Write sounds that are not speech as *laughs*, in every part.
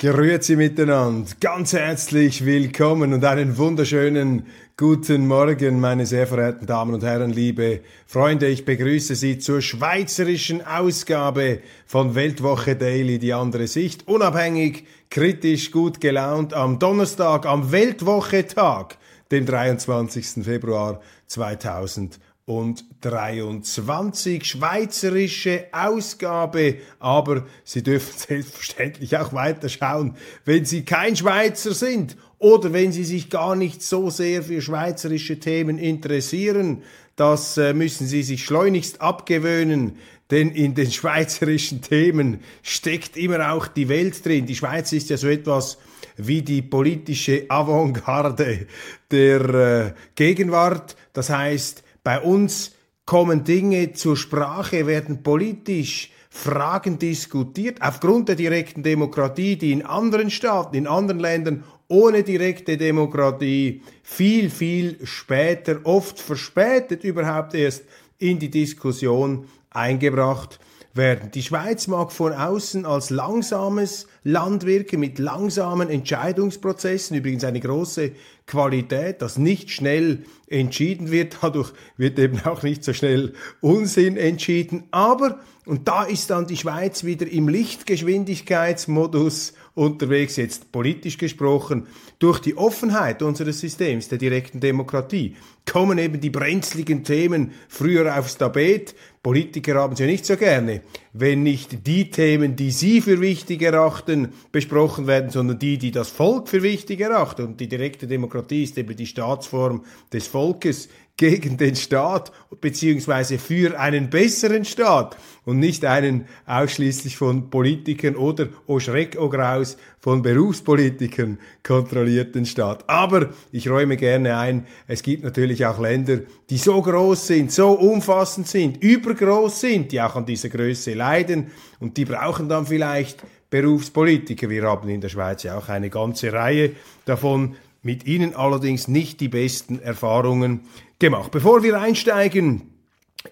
Grüezi miteinander, ganz herzlich willkommen und einen wunderschönen guten Morgen, meine sehr verehrten Damen und Herren, liebe Freunde. Ich begrüße Sie zur schweizerischen Ausgabe von Weltwoche Daily, die andere Sicht. Unabhängig, kritisch, gut gelaunt am Donnerstag, am Weltwochetag, dem 23. Februar 2020 und 23 schweizerische Ausgabe. Aber Sie dürfen *laughs* selbstverständlich auch weiterschauen, wenn Sie kein Schweizer sind oder wenn Sie sich gar nicht so sehr für schweizerische Themen interessieren. Das äh, müssen Sie sich schleunigst abgewöhnen, denn in den *laughs* schweizerischen Themen steckt immer auch die Welt drin. Die Schweiz ist ja so etwas wie die politische Avantgarde der äh, Gegenwart. Das heißt, bei uns kommen Dinge zur Sprache, werden politisch Fragen diskutiert, aufgrund der direkten Demokratie, die in anderen Staaten, in anderen Ländern ohne direkte Demokratie viel, viel später, oft verspätet überhaupt erst in die Diskussion eingebracht werden. Die Schweiz mag von außen als langsames Land wirken, mit langsamen Entscheidungsprozessen, übrigens eine große Qualität, dass nicht schnell entschieden wird, dadurch wird eben auch nicht so schnell Unsinn entschieden, aber, und da ist dann die Schweiz wieder im Lichtgeschwindigkeitsmodus unterwegs, jetzt politisch gesprochen, durch die Offenheit unseres Systems, der direkten Demokratie, kommen eben die brenzligen Themen früher aufs Tapet. Politiker haben sie nicht so gerne, wenn nicht die Themen, die sie für wichtig erachten, besprochen werden, sondern die, die das Volk für wichtig erachtet. Und die direkte Demokratie ist eben die Staatsform des Volkes gegen den Staat beziehungsweise für einen besseren Staat und nicht einen ausschließlich von Politikern oder, oh Schreck, oh Graus, von Berufspolitikern kontrollierten Staat. Aber ich räume gerne ein, es gibt natürlich auch Länder, die so groß sind, so umfassend sind, übergroß sind, die auch an dieser Größe leiden und die brauchen dann vielleicht Berufspolitiker. Wir haben in der Schweiz ja auch eine ganze Reihe davon, mit ihnen allerdings nicht die besten Erfahrungen gemacht. Bevor wir einsteigen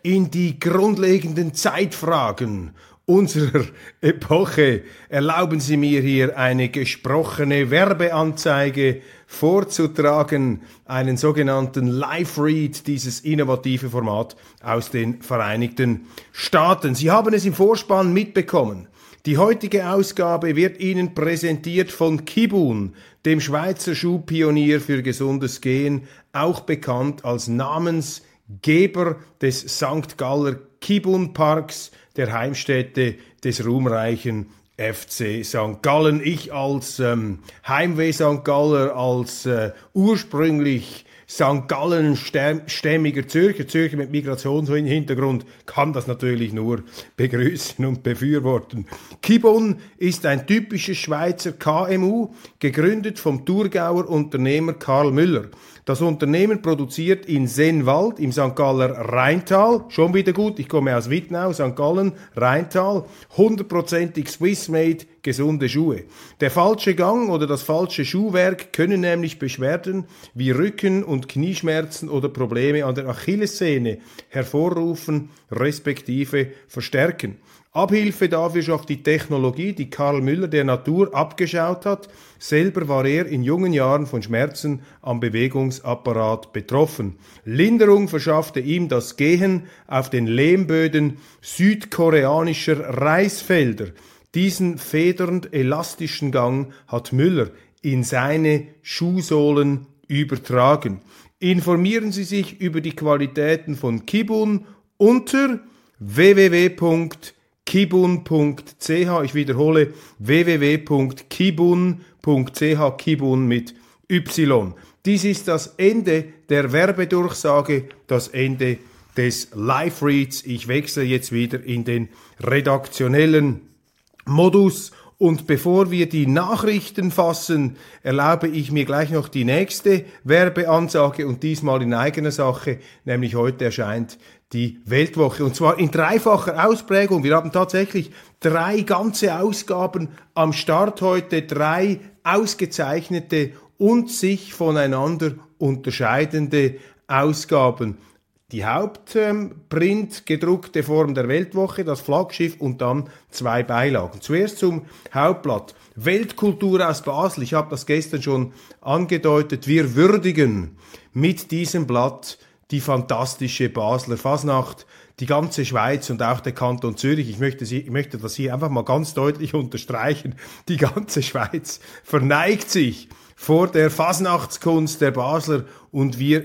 in die grundlegenden Zeitfragen unserer *laughs* Epoche, erlauben Sie mir hier eine gesprochene Werbeanzeige vorzutragen, einen sogenannten Live-Read, dieses innovative Format aus den Vereinigten Staaten. Sie haben es im Vorspann mitbekommen. Die heutige Ausgabe wird Ihnen präsentiert von Kibun, dem Schweizer Schuhpionier für gesundes Gehen, auch bekannt als Namensgeber des St. Galler Kibun Parks, der Heimstätte des ruhmreichen FC St. Gallen. Ich als ähm, Heimweh St. Galler, als äh, ursprünglich St. Gallen stämmiger Zürcher, Zürcher mit Migrationshintergrund, kann das natürlich nur begrüßen und befürworten. Kibon ist ein typisches Schweizer KMU, gegründet vom Thurgauer Unternehmer Karl Müller. Das Unternehmen produziert in Sennwald im St. Galler Rheintal, schon wieder gut, ich komme aus Wittnau, St. Gallen, Rheintal, hundertprozentig Swiss-made gesunde Schuhe. Der falsche Gang oder das falsche Schuhwerk können nämlich Beschwerden wie Rücken- und Knieschmerzen oder Probleme an der Achillessehne hervorrufen, respektive verstärken. Abhilfe dafür schafft die Technologie, die Karl Müller der Natur abgeschaut hat. Selber war er in jungen Jahren von Schmerzen am Bewegungsapparat betroffen. Linderung verschaffte ihm das Gehen auf den Lehmböden südkoreanischer Reisfelder. Diesen federnd elastischen Gang hat Müller in seine Schuhsohlen übertragen. Informieren Sie sich über die Qualitäten von Kibun unter www kibun.ch. Ich wiederhole www.kibun.ch, Kibun mit Y. Dies ist das Ende der Werbedurchsage, das Ende des Live-Reads. Ich wechsle jetzt wieder in den redaktionellen Modus und bevor wir die Nachrichten fassen, erlaube ich mir gleich noch die nächste Werbeansage und diesmal in eigener Sache, nämlich heute erscheint die Weltwoche und zwar in dreifacher Ausprägung. Wir haben tatsächlich drei ganze Ausgaben am Start heute, drei ausgezeichnete und sich voneinander unterscheidende Ausgaben die Hauptprint gedruckte Form der Weltwoche, das Flaggschiff und dann zwei Beilagen. Zuerst zum Hauptblatt. Weltkultur aus Basel. Ich habe das gestern schon angedeutet. Wir würdigen mit diesem Blatt die fantastische Basler Fasnacht, die ganze Schweiz und auch der Kanton Zürich. Ich möchte, Sie, ich möchte das hier einfach mal ganz deutlich unterstreichen. Die ganze Schweiz verneigt sich vor der Fasnachtskunst der Basler und wir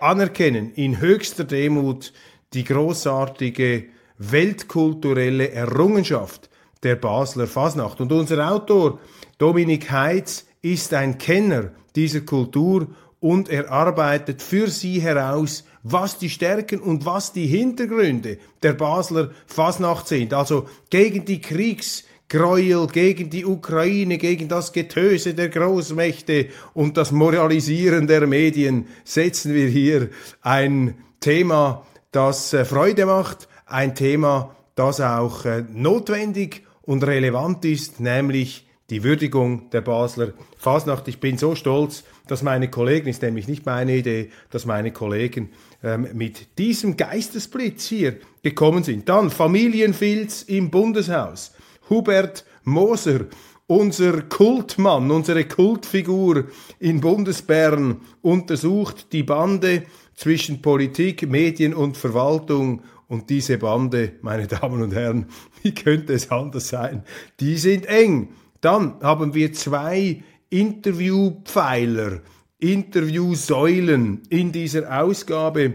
anerkennen in höchster Demut die großartige weltkulturelle Errungenschaft der Basler Fasnacht. Und unser Autor Dominik Heitz ist ein Kenner dieser Kultur und er arbeitet für sie heraus, was die Stärken und was die Hintergründe der Basler Fasnacht sind. Also gegen die Kriegs Gräuel gegen die Ukraine, gegen das Getöse der Großmächte und das Moralisieren der Medien setzen wir hier ein Thema, das äh, Freude macht, ein Thema, das auch äh, notwendig und relevant ist, nämlich die Würdigung der Basler Fasnacht. Ich bin so stolz, dass meine Kollegen, ist nämlich nicht meine Idee, dass meine Kollegen ähm, mit diesem Geistesblitz hier gekommen sind. Dann Familienfilz im Bundeshaus. Hubert Moser, unser Kultmann, unsere Kultfigur in Bundesbern, untersucht die Bande zwischen Politik, Medien und Verwaltung. Und diese Bande, meine Damen und Herren, *laughs* wie könnte es anders sein? Die sind eng. Dann haben wir zwei Interviewpfeiler, Interviewsäulen in dieser Ausgabe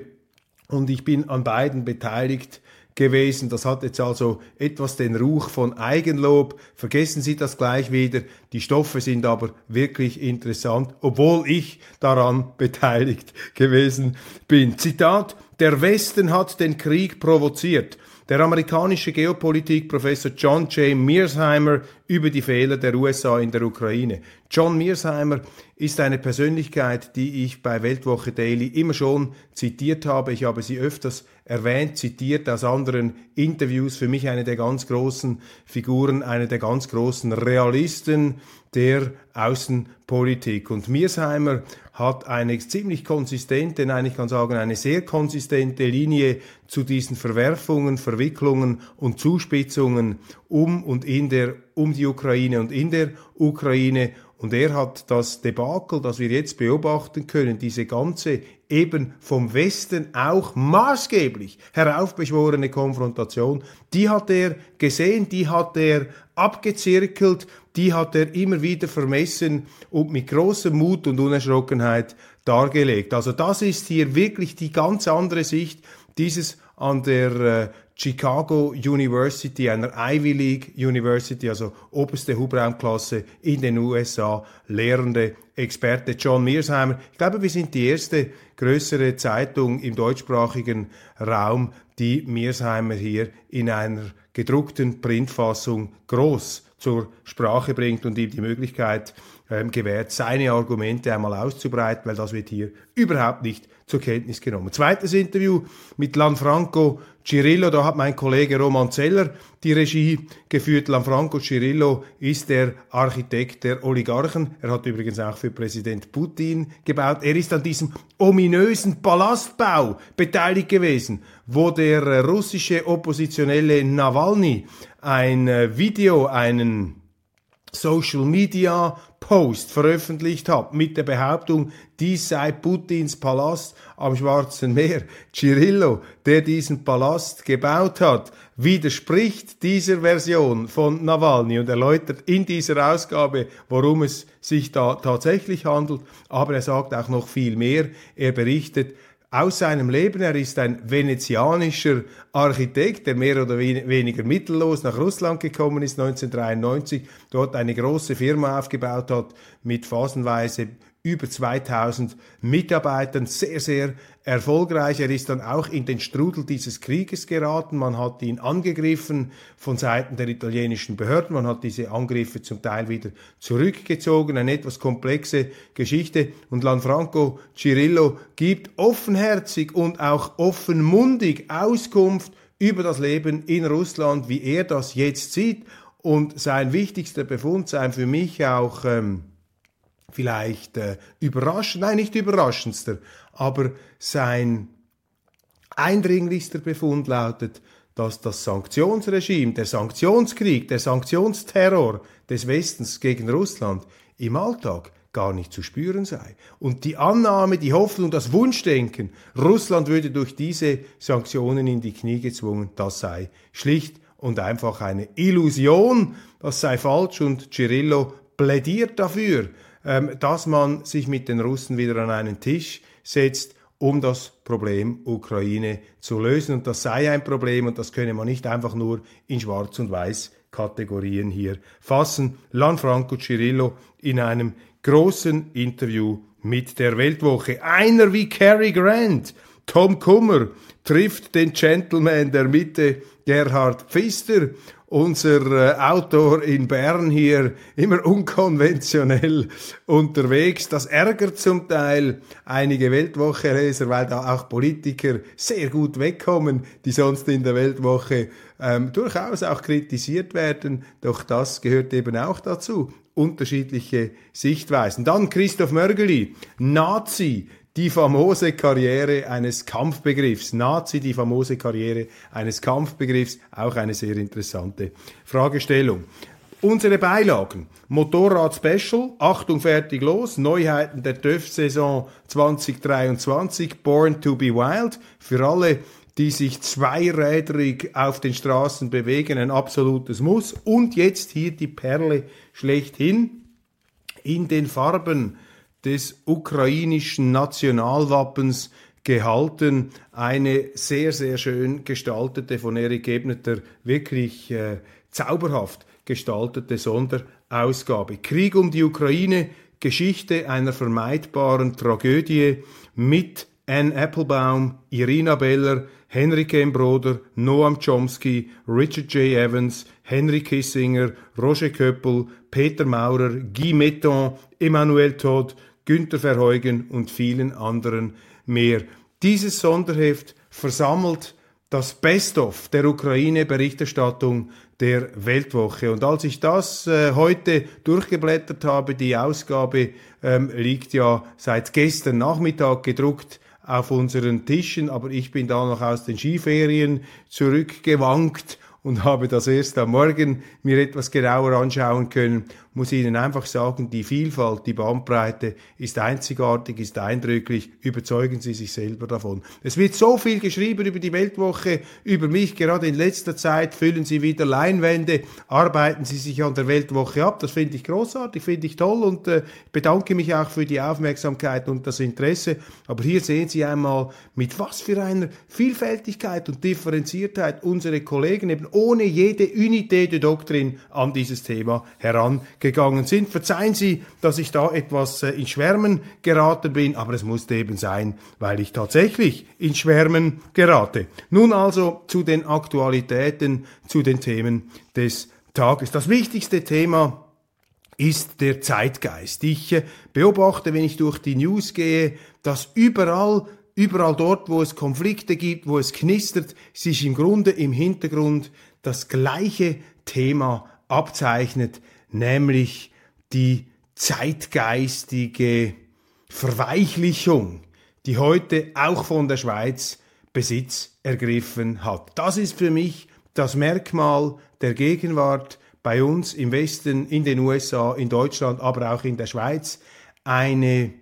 und ich bin an beiden beteiligt gewesen. Das hat jetzt also etwas den Ruch von Eigenlob. Vergessen Sie das gleich wieder. Die Stoffe sind aber wirklich interessant, obwohl ich daran *laughs* beteiligt gewesen bin. Zitat, der Westen hat den Krieg provoziert. Der amerikanische Geopolitikprofessor John J. Mearsheimer über die Fehler der USA in der Ukraine. John Mearsheimer ist eine Persönlichkeit, die ich bei Weltwoche Daily immer schon zitiert habe. Ich habe sie öfters erwähnt, zitiert aus anderen Interviews. Für mich eine der ganz großen Figuren, eine der ganz großen Realisten der Außenpolitik. Und Mearsheimer hat eine ziemlich konsistente, nein, ich kann sagen, eine sehr konsistente Linie zu diesen Verwerfungen, Verwicklungen und Zuspitzungen um und in der, um die Ukraine und in der Ukraine. Und er hat das Debakel, das wir jetzt beobachten können, diese ganze eben vom Westen auch maßgeblich heraufbeschworene Konfrontation, die hat er gesehen, die hat er abgezirkelt, die hat er immer wieder vermessen und mit großem Mut und Unerschrockenheit dargelegt. Also das ist hier wirklich die ganz andere Sicht dieses an der äh, Chicago University, einer Ivy League University, also oberste Hubraumklasse in den USA, lehrende Experte John Mearsheimer. Ich glaube, wir sind die erste größere Zeitung im deutschsprachigen Raum, die Mearsheimer hier in einer gedruckten Printfassung groß zur Sprache bringt und ihm die Möglichkeit ähm, gewährt, seine Argumente einmal auszubreiten, weil das wird hier überhaupt nicht zur Kenntnis genommen. Zweites Interview mit Lanfranco Cirillo, da hat mein Kollege Roman Zeller die Regie geführt. Lanfranco Cirillo ist der Architekt der Oligarchen. Er hat übrigens auch für Präsident Putin gebaut. Er ist an diesem ominösen Palastbau beteiligt gewesen, wo der russische Oppositionelle Nawalny ein äh, Video, einen Social Media Post veröffentlicht hat mit der Behauptung, dies sei Putins Palast am Schwarzen Meer. Cirillo, der diesen Palast gebaut hat, widerspricht dieser Version von Nawalny und erläutert in dieser Ausgabe, worum es sich da tatsächlich handelt. Aber er sagt auch noch viel mehr. Er berichtet, aus seinem Leben. Er ist ein venezianischer Architekt, der mehr oder weniger mittellos nach Russland gekommen ist 1993, dort eine große Firma aufgebaut hat mit phasenweise über 2000 Mitarbeitern, sehr, sehr erfolgreich. Er ist dann auch in den Strudel dieses Krieges geraten. Man hat ihn angegriffen von Seiten der italienischen Behörden. Man hat diese Angriffe zum Teil wieder zurückgezogen. Eine etwas komplexe Geschichte. Und Lanfranco Cirillo gibt offenherzig und auch offenmundig Auskunft über das Leben in Russland, wie er das jetzt sieht. Und sein wichtigster Befund sein für mich auch ähm, vielleicht äh, überraschend, nein, nicht überraschendster, aber sein eindringlichster Befund lautet, dass das Sanktionsregime, der Sanktionskrieg, der Sanktionsterror des Westens gegen Russland im Alltag gar nicht zu spüren sei. Und die Annahme, die Hoffnung, das Wunschdenken, Russland würde durch diese Sanktionen in die Knie gezwungen, das sei schlicht und einfach eine Illusion, das sei falsch und Cirillo plädiert dafür, dass man sich mit den Russen wieder an einen Tisch setzt, um das Problem Ukraine zu lösen. Und das sei ein Problem und das könne man nicht einfach nur in Schwarz und Weiß Kategorien hier fassen. Lanfranco Cirillo in einem großen Interview mit der Weltwoche. Einer wie Cary Grant, Tom Kummer, trifft den Gentleman der Mitte, Gerhard Pfister unser äh, Autor in Bern hier immer unkonventionell unterwegs. Das ärgert zum Teil einige Weltwoche-Leser, weil da auch Politiker sehr gut wegkommen, die sonst in der Weltwoche ähm, durchaus auch kritisiert werden. Doch das gehört eben auch dazu unterschiedliche Sichtweisen. Dann Christoph Mörgeli, Nazi, die famose Karriere eines Kampfbegriffs. Nazi, die famose Karriere eines Kampfbegriffs. Auch eine sehr interessante Fragestellung. Unsere Beilagen. Motorrad Special, Achtung, fertig, los. Neuheiten der TÜV-Saison 2023, Born to be Wild. Für alle, die sich zweirädrig auf den Straßen bewegen, ein absolutes Muss. Und jetzt hier die Perle schlechthin in den Farben des ukrainischen Nationalwappens gehalten. Eine sehr, sehr schön gestaltete, von Erik Ebneter wirklich äh, zauberhaft gestaltete Sonderausgabe. Krieg um die Ukraine, Geschichte einer vermeidbaren Tragödie mit Anne Applebaum, Irina Beller, Henry Broder, Noam Chomsky, Richard J. Evans, Henry Kissinger, Roger Köppel, Peter Maurer, Guy Metton, Emmanuel Todd, Günter Verheugen und vielen anderen mehr. Dieses Sonderheft versammelt das Best-of der Ukraine-Berichterstattung der Weltwoche. Und als ich das äh, heute durchgeblättert habe, die Ausgabe ähm, liegt ja seit gestern Nachmittag gedruckt auf unseren Tischen, aber ich bin da noch aus den Skiferien zurückgewankt und *laughs* habe das erst am Morgen mir etwas genauer anschauen können, muss Ihnen einfach sagen, die Vielfalt, die Bandbreite ist einzigartig, ist eindrücklich, überzeugen Sie sich selber davon. Es wird so viel geschrieben über die Weltwoche, über mich, gerade in letzter Zeit füllen Sie wieder Leinwände, arbeiten Sie sich an der Weltwoche ab, das finde ich großartig, finde ich toll und äh, bedanke mich auch für die Aufmerksamkeit und das Interesse, aber hier sehen Sie einmal, mit was für einer Vielfältigkeit und Differenziertheit unsere Kollegen eben ohne jede Unité de Doktrin an dieses Thema herangegangen sind. Verzeihen Sie, dass ich da etwas äh, in Schwärmen geraten bin, aber es musste eben sein, weil ich tatsächlich in Schwärmen gerate. Nun also zu den Aktualitäten, zu den Themen des Tages. Das wichtigste Thema ist der Zeitgeist. Ich äh, beobachte, wenn ich durch die News gehe, dass überall Überall dort, wo es Konflikte gibt, wo es knistert, sich im Grunde im Hintergrund das gleiche Thema abzeichnet, nämlich die zeitgeistige Verweichlichung, die heute auch von der Schweiz Besitz ergriffen hat. Das ist für mich das Merkmal der Gegenwart bei uns im Westen, in den USA, in Deutschland, aber auch in der Schweiz. Eine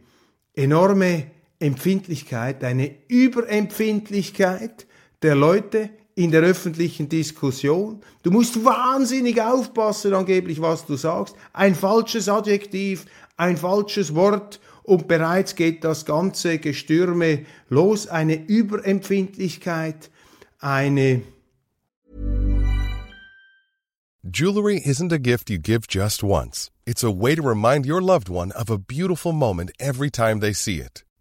enorme Empfindlichkeit, eine Überempfindlichkeit der Leute in der öffentlichen Diskussion. Du musst wahnsinnig aufpassen, angeblich, was du sagst. Ein falsches Adjektiv, ein falsches Wort und bereits geht das ganze Gestürme los. Eine Überempfindlichkeit, eine Jewelry isn't a gift you give just once. It's a way to remind your loved one of a beautiful moment every time they see it.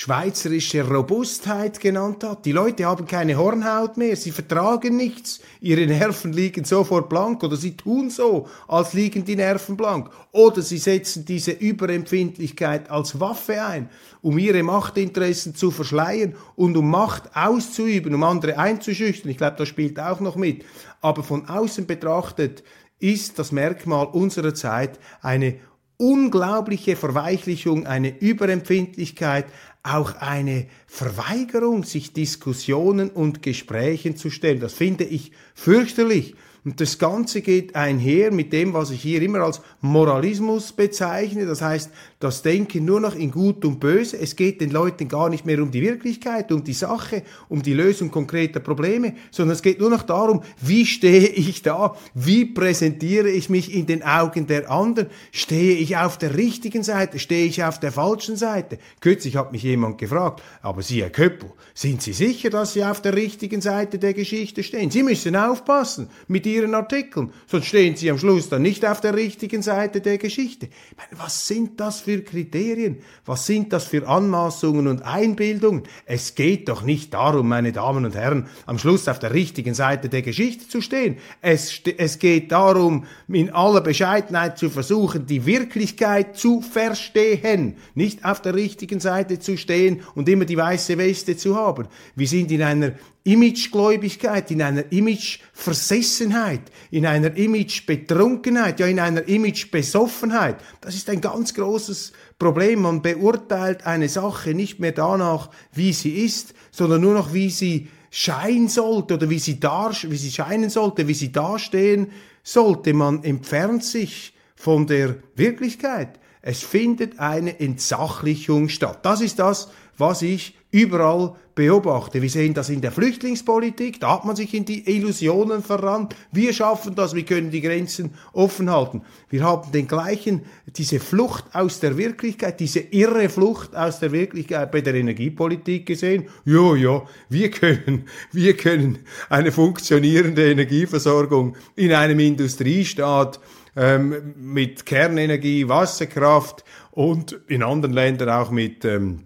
schweizerische Robustheit genannt hat. Die Leute haben keine Hornhaut mehr, sie vertragen nichts, ihre Nerven liegen sofort blank oder sie tun so, als liegen die Nerven blank. Oder sie setzen diese Überempfindlichkeit als Waffe ein, um ihre Machtinteressen zu verschleiern und um Macht auszuüben, um andere einzuschüchtern. Ich glaube, das spielt auch noch mit. Aber von außen betrachtet ist das Merkmal unserer Zeit eine unglaubliche Verweichlichung, eine Überempfindlichkeit, auch eine Verweigerung, sich Diskussionen und Gesprächen zu stellen. Das finde ich fürchterlich. Und das Ganze geht einher mit dem, was ich hier immer als Moralismus bezeichne. Das heißt, das Denken nur noch in Gut und Böse. Es geht den Leuten gar nicht mehr um die Wirklichkeit, um die Sache, um die Lösung konkreter Probleme, sondern es geht nur noch darum, wie stehe ich da? Wie präsentiere ich mich in den Augen der anderen? Stehe ich auf der richtigen Seite? Stehe ich auf der falschen Seite? Kürzlich hat mich jemand gefragt, aber Sie, Herr Köppel, sind Sie sicher, dass Sie auf der richtigen Seite der Geschichte stehen? Sie müssen aufpassen mit Ihren Artikeln, sonst stehen Sie am Schluss dann nicht auf der richtigen Seite der Geschichte. Meine, was sind das für Kriterien? Was sind das für Anmaßungen und Einbildungen? Es geht doch nicht darum, meine Damen und Herren, am Schluss auf der richtigen Seite der Geschichte zu stehen. Es, es geht darum, in aller Bescheidenheit zu versuchen, die Wirklichkeit zu verstehen, nicht auf der richtigen Seite zu stehen und immer die weiße Weste zu haben. Wir sind in einer Imagegläubigkeit, in einer Imageversessenheit, in einer Imagebetrunkenheit, ja in einer Imagebesoffenheit. Das ist ein ganz großes Problem. Man beurteilt eine Sache nicht mehr danach, wie sie ist, sondern nur noch, wie sie scheinen sollte oder wie sie, wie sie scheinen sollte, wie sie dastehen sollte. Man entfernt sich von der Wirklichkeit. Es findet eine Entsachlichung statt. Das ist das, was ich überall beobachte. Wir sehen das in der Flüchtlingspolitik, da hat man sich in die Illusionen verrannt. Wir schaffen das, wir können die Grenzen offen halten. Wir haben den gleichen, diese Flucht aus der Wirklichkeit, diese irre Flucht aus der Wirklichkeit bei der Energiepolitik gesehen. Jo, jo, wir können, wir können eine funktionierende Energieversorgung in einem Industriestaat ähm, mit Kernenergie, Wasserkraft und in anderen Ländern auch mit ähm,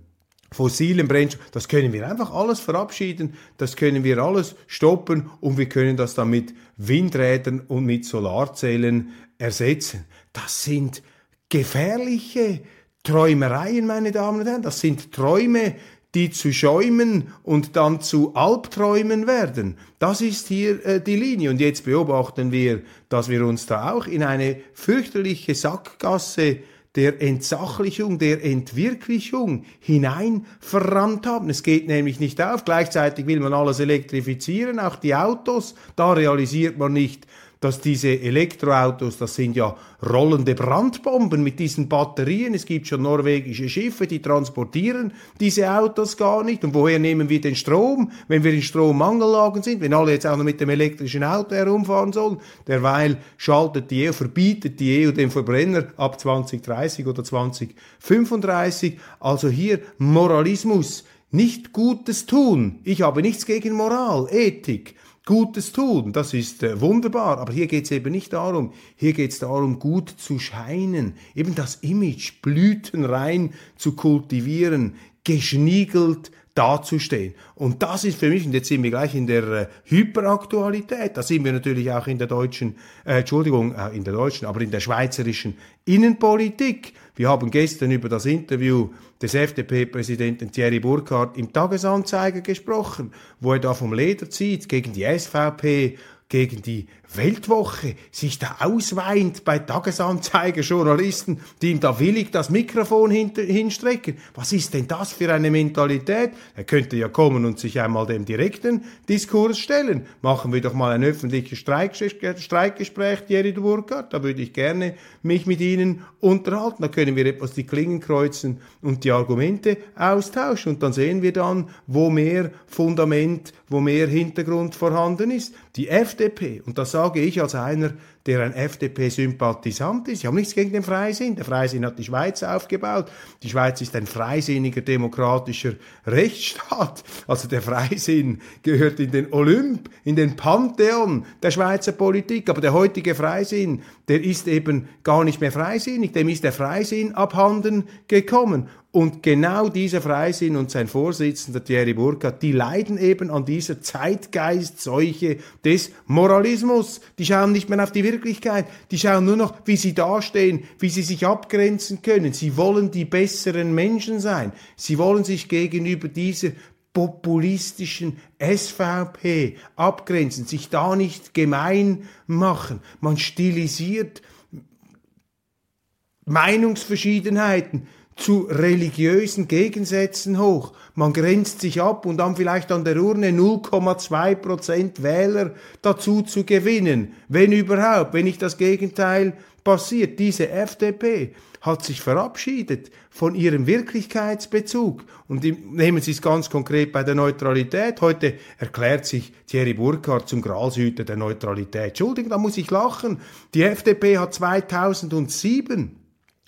fossilen Brennstoffen, das können wir einfach alles verabschieden, das können wir alles stoppen und wir können das dann mit Windrädern und mit Solarzellen ersetzen. Das sind gefährliche Träumereien, meine Damen und Herren. Das sind Träume, die zu Schäumen und dann zu Albträumen werden. Das ist hier äh, die Linie. Und jetzt beobachten wir, dass wir uns da auch in eine fürchterliche Sackgasse der Entsachlichung, der Entwirklichung hinein verrannt haben. Es geht nämlich nicht auf. Gleichzeitig will man alles elektrifizieren, auch die Autos. Da realisiert man nicht, dass diese Elektroautos, das sind ja rollende Brandbomben mit diesen Batterien. Es gibt schon norwegische Schiffe, die transportieren diese Autos gar nicht. Und woher nehmen wir den Strom, wenn wir in Strommangellagen sind, wenn alle jetzt auch noch mit dem elektrischen Auto herumfahren sollen? Derweil schaltet die EU, verbietet die EU den Verbrenner ab 2030 oder 2035. Also hier Moralismus, nicht Gutes tun. Ich habe nichts gegen Moral, Ethik. Gutes tun, das ist äh, wunderbar, aber hier geht es eben nicht darum. Hier geht es darum, gut zu scheinen, eben das Image blütenrein zu kultivieren, geschniegelt dazustehen. Und das ist für mich, und jetzt sind wir gleich in der äh, Hyperaktualität, da sind wir natürlich auch in der deutschen, äh, Entschuldigung, äh, in der deutschen, aber in der schweizerischen Innenpolitik. Wir haben gestern über das Interview des FDP-Präsidenten Thierry Burkhardt im Tagesanzeiger gesprochen, wo er da vom Leder zieht gegen die SVP, gegen die Weltwoche sich da ausweint bei Tagesanzeiger-Journalisten, die ihm da willig das Mikrofon hinstrecken. Was ist denn das für eine Mentalität? Er könnte ja kommen und sich einmal dem direkten Diskurs stellen. Machen wir doch mal ein öffentliches Streikgespräch, Jerry Burkhardt. Da würde ich gerne mich mit Ihnen unterhalten. Da können wir etwas die Klingen kreuzen und die Argumente austauschen. Und dann sehen wir dann, wo mehr Fundament, wo mehr Hintergrund vorhanden ist. Die FDP, und das sage ich als einer, der ein FDP-Sympathisant ist. Ich habe nichts gegen den Freisinn. Der Freisinn hat die Schweiz aufgebaut. Die Schweiz ist ein freisinniger demokratischer *laughs* Rechtsstaat. Also der Freisinn gehört in den Olymp, in den Pantheon der Schweizer Politik. Aber der heutige Freisinn, der ist eben gar nicht mehr freisinnig. Dem ist der Freisinn abhanden gekommen. Und genau dieser Freisinn und sein Vorsitzender Thierry Burkhardt, die leiden eben an dieser Zeitgeistseuche des Moralismus. Die schauen nicht mehr auf die Wirklichkeit, die schauen nur noch, wie sie dastehen, wie sie sich abgrenzen können. Sie wollen die besseren Menschen sein. Sie wollen sich gegenüber dieser populistischen SVP abgrenzen, sich da nicht gemein machen. Man stilisiert Meinungsverschiedenheiten zu religiösen Gegensätzen hoch. Man grenzt sich ab und dann vielleicht an der Urne 0,2 Prozent Wähler dazu zu gewinnen. Wenn überhaupt, wenn nicht das Gegenteil passiert. Diese FDP hat sich verabschiedet von ihrem Wirklichkeitsbezug. Und nehmen Sie es ganz konkret bei der Neutralität. Heute erklärt sich Thierry Burkhardt zum Gralshüter der Neutralität. Entschuldigung, da muss ich lachen. Die FDP hat 2007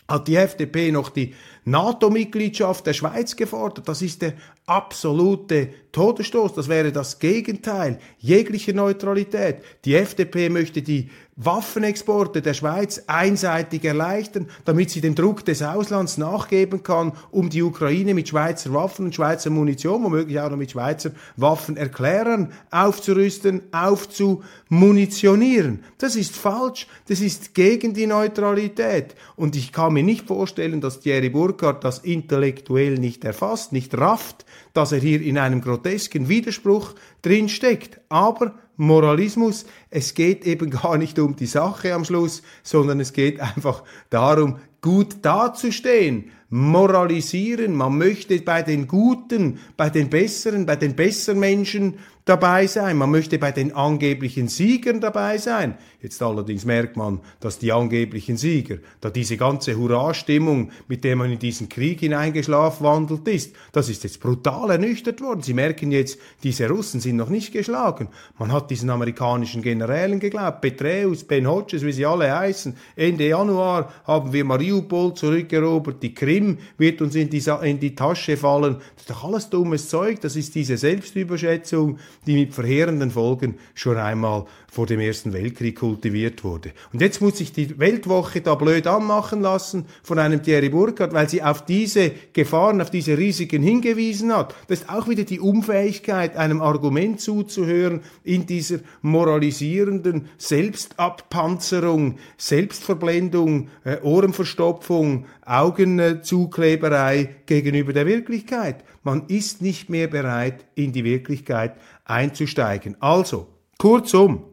hat die FDP noch die NATO-Mitgliedschaft der Schweiz gefordert. Das ist der absolute Todesstoß. Das wäre das Gegenteil jeglicher Neutralität. Die FDP möchte die Waffenexporte der Schweiz einseitig erleichtern, damit sie dem Druck des Auslands nachgeben kann, um die Ukraine mit Schweizer Waffen und Schweizer Munition, womöglich auch noch mit Schweizer Waffen erklären, aufzurüsten, aufzumunitionieren. Das ist falsch, das ist gegen die Neutralität. Und ich kann mir nicht vorstellen, dass Thierry Burkhardt das intellektuell nicht erfasst, nicht rafft, dass er hier in einem grotesken Widerspruch drinsteckt. Aber Moralismus, es geht eben *laughs* gar nicht um die Sache am Schluss, sondern es geht einfach darum, gut dazustehen, moralisieren. Man möchte bei den Guten, bei den Besseren, bei den besseren Menschen dabei sein. Man möchte bei den angeblichen Siegern dabei sein. Jetzt allerdings merkt man, dass die angeblichen Sieger, da diese ganze Hurra-Stimmung, mit der man in diesen Krieg hineingeschlafwandelt ist, das ist jetzt brutal ernüchtert worden. Sie merken jetzt, diese Russen sind noch nicht geschlagen. Man hat diesen amerikanischen Generälen geglaubt, Petraeus, Ben Hodges, wie sie alle heißen. Ende Januar haben wir Mariupol zurückerobert, die Krim wird uns in die, in die Tasche fallen. Das ist doch alles dummes Zeug, das ist diese Selbstüberschätzung, die mit verheerenden Folgen schon einmal vor dem Ersten Weltkrieg kultiviert wurde. Und jetzt muss sich die Weltwoche da blöd anmachen lassen von einem Thierry Burkhardt, weil sie auf diese Gefahren, auf diese Risiken hingewiesen hat. Das ist auch wieder die Unfähigkeit, einem Argument zuzuhören in dieser moralisierenden Selbstabpanzerung, Selbstverblendung, äh, Ohrenverstopfung, Augenzukleberei gegenüber der Wirklichkeit. Man ist nicht mehr bereit, in die Wirklichkeit einzusteigen. Also, kurzum,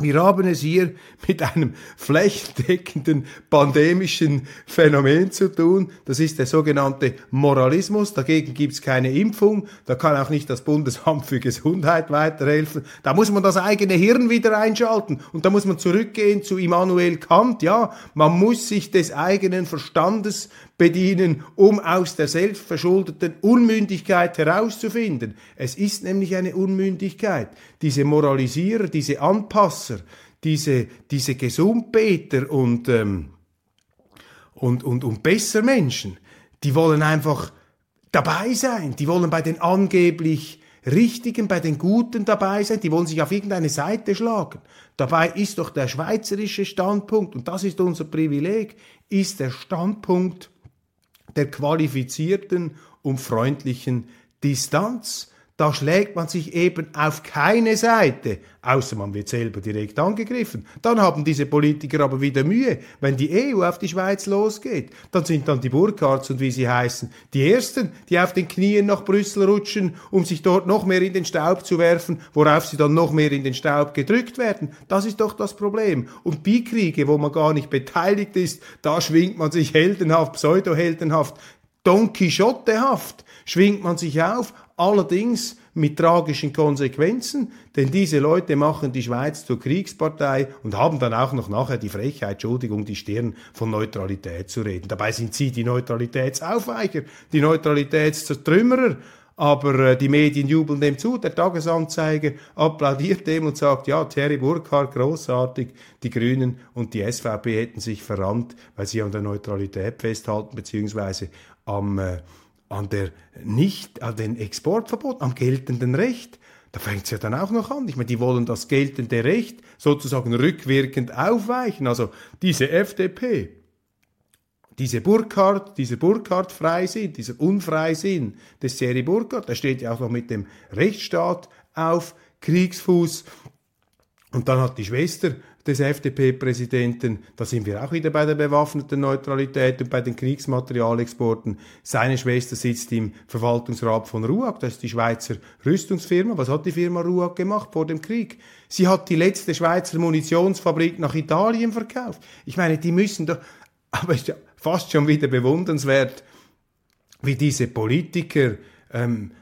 wir haben es hier mit einem flächendeckenden pandemischen Phänomen zu tun. Das ist der sogenannte Moralismus. Dagegen gibt es keine Impfung. Da kann auch nicht das Bundesamt für Gesundheit weiterhelfen. Da muss man das eigene Hirn wieder einschalten. Und da muss man zurückgehen zu Immanuel Kant. Ja, man muss sich des eigenen Verstandes bedienen, um aus der selbstverschuldeten Unmündigkeit herauszufinden. Es ist nämlich eine Unmündigkeit. Diese Moralisierer, diese Anpasser, diese, diese Gesundbeter und, ähm, und, und, und besser Menschen, die wollen einfach dabei sein, die wollen bei den angeblich Richtigen, bei den Guten dabei sein, die wollen sich auf irgendeine Seite schlagen. Dabei ist doch der schweizerische Standpunkt, und das ist unser Privileg, ist der Standpunkt der qualifizierten und freundlichen Distanz. Da schlägt man sich eben auf keine Seite, außer man wird selber direkt angegriffen. Dann haben diese Politiker aber wieder Mühe. Wenn die EU auf die Schweiz losgeht, dann sind dann die Burkhards und wie sie heißen, die Ersten, die auf den Knien nach Brüssel rutschen, um sich dort noch mehr in den Staub zu werfen, worauf sie dann noch mehr in den Staub gedrückt werden. Das ist doch das Problem. Und Bikriege, wo man gar nicht beteiligt ist, da schwingt man sich heldenhaft, pseudoheldenhaft, Don Quixotehaft schwingt man sich auf, allerdings mit tragischen Konsequenzen, denn diese Leute machen die Schweiz zur Kriegspartei und haben dann auch noch nachher die Frechheit, Entschuldigung, die Stirn von Neutralität zu reden. Dabei sind sie die Neutralitätsaufweicher, die Neutralitätszertrümmerer, aber äh, die Medien jubeln dem zu. Der Tagesanzeiger applaudiert dem und sagt, ja, Thierry Burkhardt, großartig, die Grünen und die SVP hätten sich verrannt, weil sie an der Neutralität festhalten, beziehungsweise am äh, an der nicht, an den Exportverbot, am geltenden Recht. Da fängt es ja dann auch noch an. Ich meine, die wollen das geltende Recht sozusagen rückwirkend aufweichen. Also diese FDP, diese Burkhardt, dieser Burkhardt-Freisinn, dieser Unfreisinn des Thierry Burkhardt, der steht ja auch noch mit dem Rechtsstaat auf Kriegsfuß. Und dann hat die Schwester des FDP-Präsidenten, da sind wir auch wieder bei der bewaffneten Neutralität und bei den Kriegsmaterialexporten. Seine Schwester sitzt im Verwaltungsrat von RUAG, das ist die Schweizer Rüstungsfirma. Was hat die Firma RUAG gemacht vor dem Krieg? Sie hat die letzte Schweizer Munitionsfabrik nach Italien verkauft. Ich meine, die müssen doch, *laughs* aber ist ja fast schon wieder bewundernswert, wie diese Politiker ähm,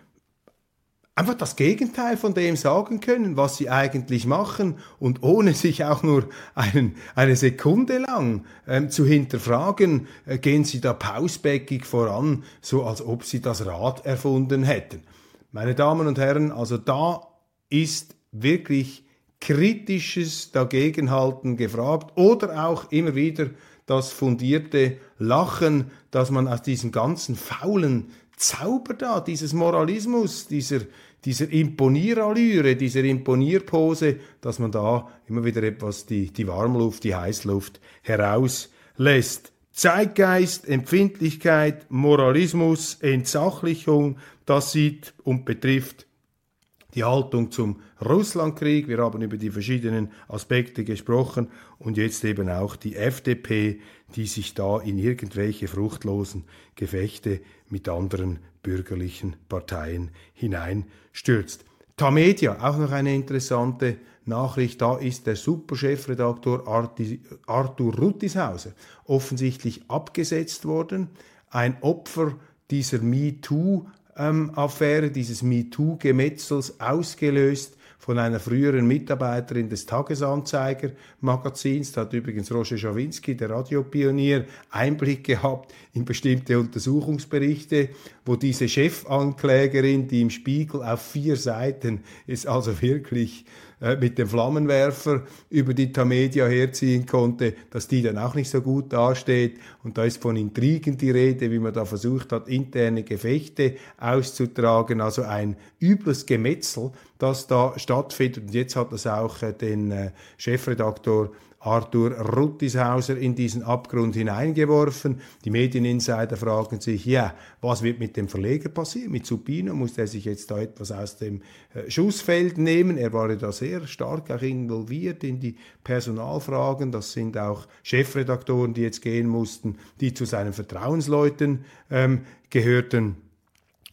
einfach das Gegenteil von dem sagen können, was sie eigentlich machen und ohne sich auch nur einen, eine Sekunde lang ähm, zu hinterfragen, äh, gehen sie da pausbäckig voran, so als ob sie das Rad erfunden hätten. Meine Damen und Herren, also da ist wirklich kritisches Dagegenhalten gefragt oder auch immer wieder das fundierte Lachen, dass man aus diesem ganzen faulen Zauber da, dieses Moralismus, dieser, dieser Imponierallüre, dieser Imponierpose, dass man da immer wieder etwas die, die Warmluft, die Heißluft herauslässt. Zeitgeist, Empfindlichkeit, Moralismus, Entsachlichung, das sieht und betrifft die Haltung zum Russlandkrieg. Wir haben über die verschiedenen Aspekte gesprochen und jetzt eben auch die FDP, die sich da in irgendwelche fruchtlosen Gefechte mit anderen bürgerlichen Parteien hineinstürzt. Tamedia, auch noch eine interessante Nachricht, da ist der Superchefredaktor Arthur Ruttishauser offensichtlich abgesetzt worden, ein Opfer dieser MeToo-Affäre, dieses MeToo-Gemetzels ausgelöst von einer früheren Mitarbeiterin des Tagesanzeiger-Magazins. Da hat übrigens Roger Schawinski, der Radiopionier, Einblick gehabt in bestimmte Untersuchungsberichte, wo diese Chefanklägerin, die im Spiegel auf vier Seiten ist, also wirklich äh, mit dem Flammenwerfer über die Tamedia herziehen konnte, dass die dann auch nicht so gut dasteht. Und da ist von Intrigen die Rede, wie man da versucht hat, interne Gefechte auszutragen. Also ein übles Gemetzel, das da stattfindet. Und jetzt hat das auch äh, den äh, Chefredaktor Arthur Ruttishauser in diesen Abgrund hineingeworfen. Die Medieninsider fragen sich, ja, was wird mit dem Verleger passieren? Mit Supino muss er sich jetzt da etwas aus dem äh, Schussfeld nehmen. Er war ja da sehr stark auch involviert in die Personalfragen. Das sind auch Chefredaktoren, die jetzt gehen mussten, die zu seinen Vertrauensleuten ähm, gehörten.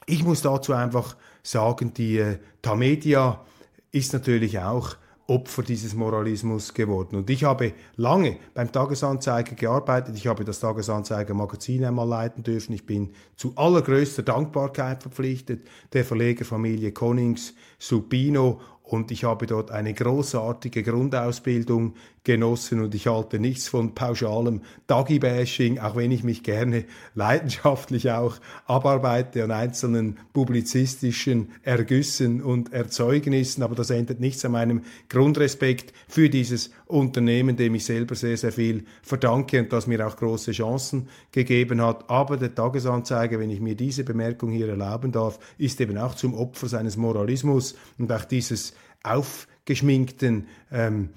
Ich muss dazu einfach sagen, die äh, Tamedia ist natürlich auch Opfer dieses Moralismus geworden. Und ich habe lange beim Tagesanzeiger gearbeitet. Ich habe das Tagesanzeiger Magazin einmal leiten dürfen. Ich bin zu allergrößter Dankbarkeit verpflichtet der Verlegerfamilie Konings, Supino und ich habe dort eine großartige Grundausbildung genossen und ich halte nichts von pauschalem Dagi-Bashing, auch wenn ich mich gerne leidenschaftlich auch abarbeite an einzelnen publizistischen Ergüssen und Erzeugnissen, aber das ändert nichts an meinem Grundrespekt für dieses Unternehmen, dem ich selber sehr, sehr viel verdanke und das mir auch große Chancen gegeben hat. Aber der Tagesanzeiger, wenn ich mir diese Bemerkung hier erlauben darf, ist eben auch zum Opfer seines Moralismus und auch dieses aufgeschminkten, ähm,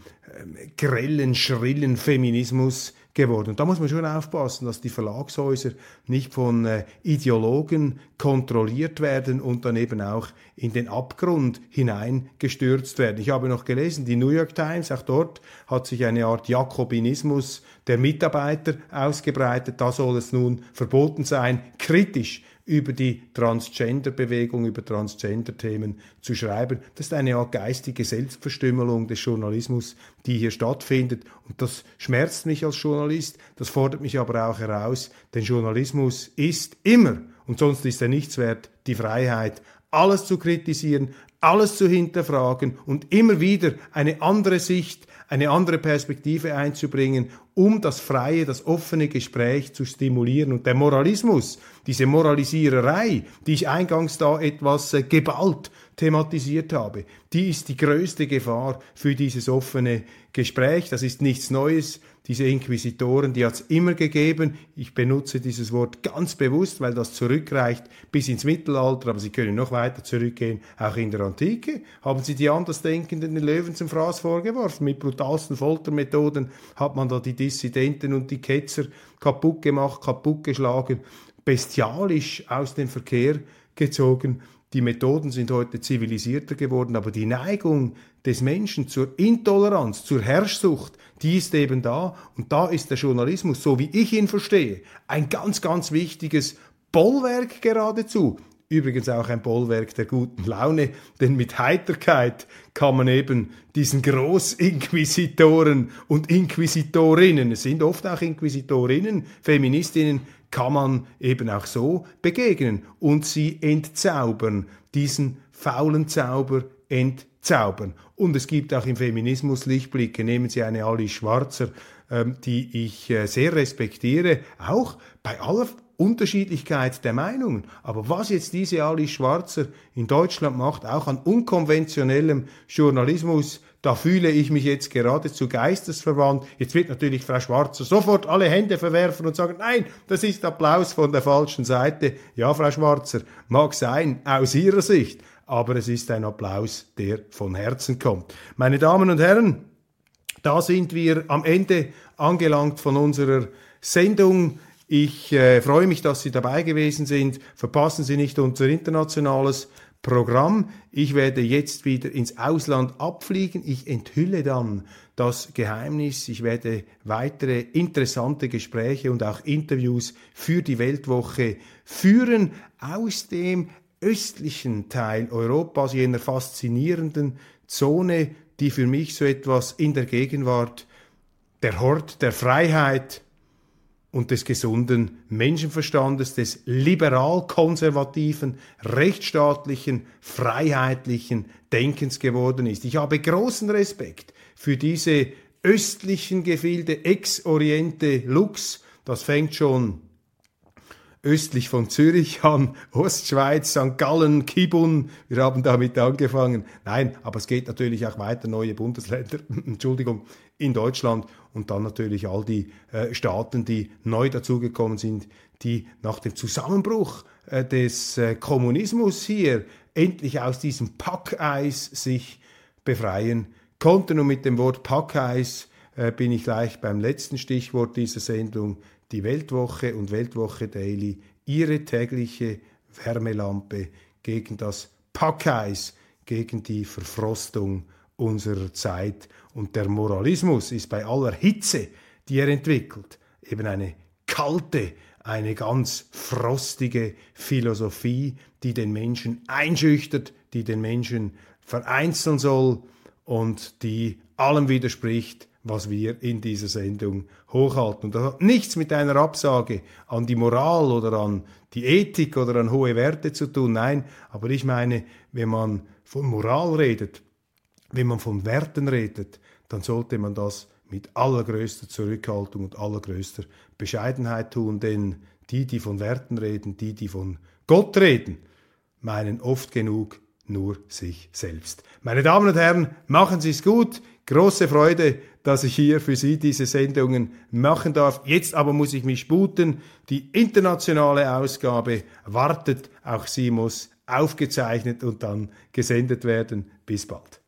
grellen, schrillen Feminismus geworden. Und da muss man schon aufpassen, dass die Verlagshäuser nicht von äh, Ideologen kontrolliert werden und dann eben auch in den Abgrund hineingestürzt werden. Ich habe noch gelesen, die New York Times, auch dort hat sich eine Art Jakobinismus der Mitarbeiter ausgebreitet. Da soll es nun verboten sein, kritisch über die Transgender-Bewegung, über Transgender-Themen zu schreiben. Das ist eine Art geistige Selbstverstümmelung des Journalismus, die hier stattfindet. Und das schmerzt mich als Journalist, das fordert mich aber auch heraus, denn Journalismus ist immer, und sonst ist er nichts wert, die Freiheit, alles zu kritisieren, alles zu hinterfragen und immer wieder eine andere Sicht, eine andere Perspektive einzubringen um das freie, das offene Gespräch zu stimulieren. Und der Moralismus, diese Moralisiererei, die ich eingangs da etwas äh, geballt thematisiert habe, die ist die größte Gefahr für dieses offene Gespräch. Das ist nichts Neues. Diese Inquisitoren, die hat es immer gegeben. Ich benutze dieses Wort ganz bewusst, weil das zurückreicht bis ins Mittelalter, aber Sie können noch weiter zurückgehen, auch in der Antike. Haben Sie die Andersdenkenden den Löwen zum Fraß vorgeworfen? Mit brutalsten Foltermethoden hat man da die Dissidenten und die Ketzer kaputt gemacht, kaputt geschlagen, bestialisch aus dem Verkehr gezogen. Die Methoden sind heute zivilisierter geworden, aber die Neigung des Menschen zur Intoleranz, zur Herrschsucht, die ist eben da. Und da ist der Journalismus, so wie ich ihn verstehe, ein ganz, ganz wichtiges Bollwerk geradezu. Übrigens auch ein Bollwerk der guten Laune, denn mit Heiterkeit kann man eben diesen Großinquisitoren und Inquisitorinnen, es sind oft auch Inquisitorinnen, Feministinnen, kann man eben auch so begegnen und sie entzaubern, diesen faulen Zauber entzaubern. Und es gibt auch im Feminismus Lichtblicke. Nehmen Sie eine Alice Schwarzer, ähm, die ich äh, sehr respektiere, auch bei aller Unterschiedlichkeit der Meinungen. Aber was jetzt diese Alice Schwarzer in Deutschland macht, auch an unkonventionellem Journalismus, da fühle ich mich jetzt geradezu geistesverwandt. Jetzt wird natürlich Frau Schwarzer sofort alle Hände verwerfen und sagen, nein, das ist Applaus von der falschen Seite. Ja, Frau Schwarzer, mag sein, aus Ihrer Sicht, aber es ist ein Applaus, der von Herzen kommt. Meine Damen und Herren, da sind wir am Ende angelangt von unserer Sendung. Ich äh, freue mich, dass Sie dabei gewesen sind. Verpassen Sie nicht unser internationales Programm. Ich werde jetzt wieder ins Ausland abfliegen. Ich enthülle dann das Geheimnis. Ich werde weitere interessante Gespräche und auch Interviews für die Weltwoche führen aus dem östlichen Teil Europas, jener faszinierenden Zone, die für mich so etwas in der Gegenwart der Hort der Freiheit, und des gesunden Menschenverstandes, des liberal-konservativen, rechtsstaatlichen, freiheitlichen Denkens geworden ist. Ich habe großen Respekt für diese östlichen Gefilde, Ex-Oriente Lux, das fängt schon östlich von Zürich *laughs* an, Ostschweiz, St. Gallen, Kibun. Wir haben damit angefangen. Nein, aber es geht natürlich auch weiter, neue Bundesländer, *laughs* Entschuldigung, in Deutschland und dann natürlich all die äh, Staaten, die neu dazugekommen sind, die nach dem Zusammenbruch äh, des äh, Kommunismus hier endlich aus diesem Packeis sich befreien konnten. Und mit dem Wort Packeis äh, bin ich gleich beim letzten Stichwort dieser Sendung, die Weltwoche und Weltwoche Daily, ihre tägliche Wärmelampe gegen das Packeis, gegen die Verfrostung unserer Zeit. Und der Moralismus ist bei aller Hitze, die er entwickelt, eben eine kalte, eine ganz frostige Philosophie, die den Menschen einschüchtert, die den Menschen vereinzeln soll und die allem widerspricht, was wir in dieser Sendung hochhalten. Und das hat nichts mit einer Absage an die Moral oder an die Ethik oder an hohe Werte zu tun. Nein, aber ich meine, wenn man von Moral redet, wenn man von Werten redet, dann sollte man das mit allergrößter Zurückhaltung und allergrößter Bescheidenheit tun, denn die, die von Werten reden, die, die von Gott reden, meinen oft genug nur sich selbst. Meine Damen und Herren, machen Sie es gut. Große Freude, dass ich hier für Sie diese Sendungen machen darf. Jetzt aber muss ich mich sputen. Die internationale Ausgabe wartet. Auch sie muss aufgezeichnet und dann gesendet werden. Bis bald.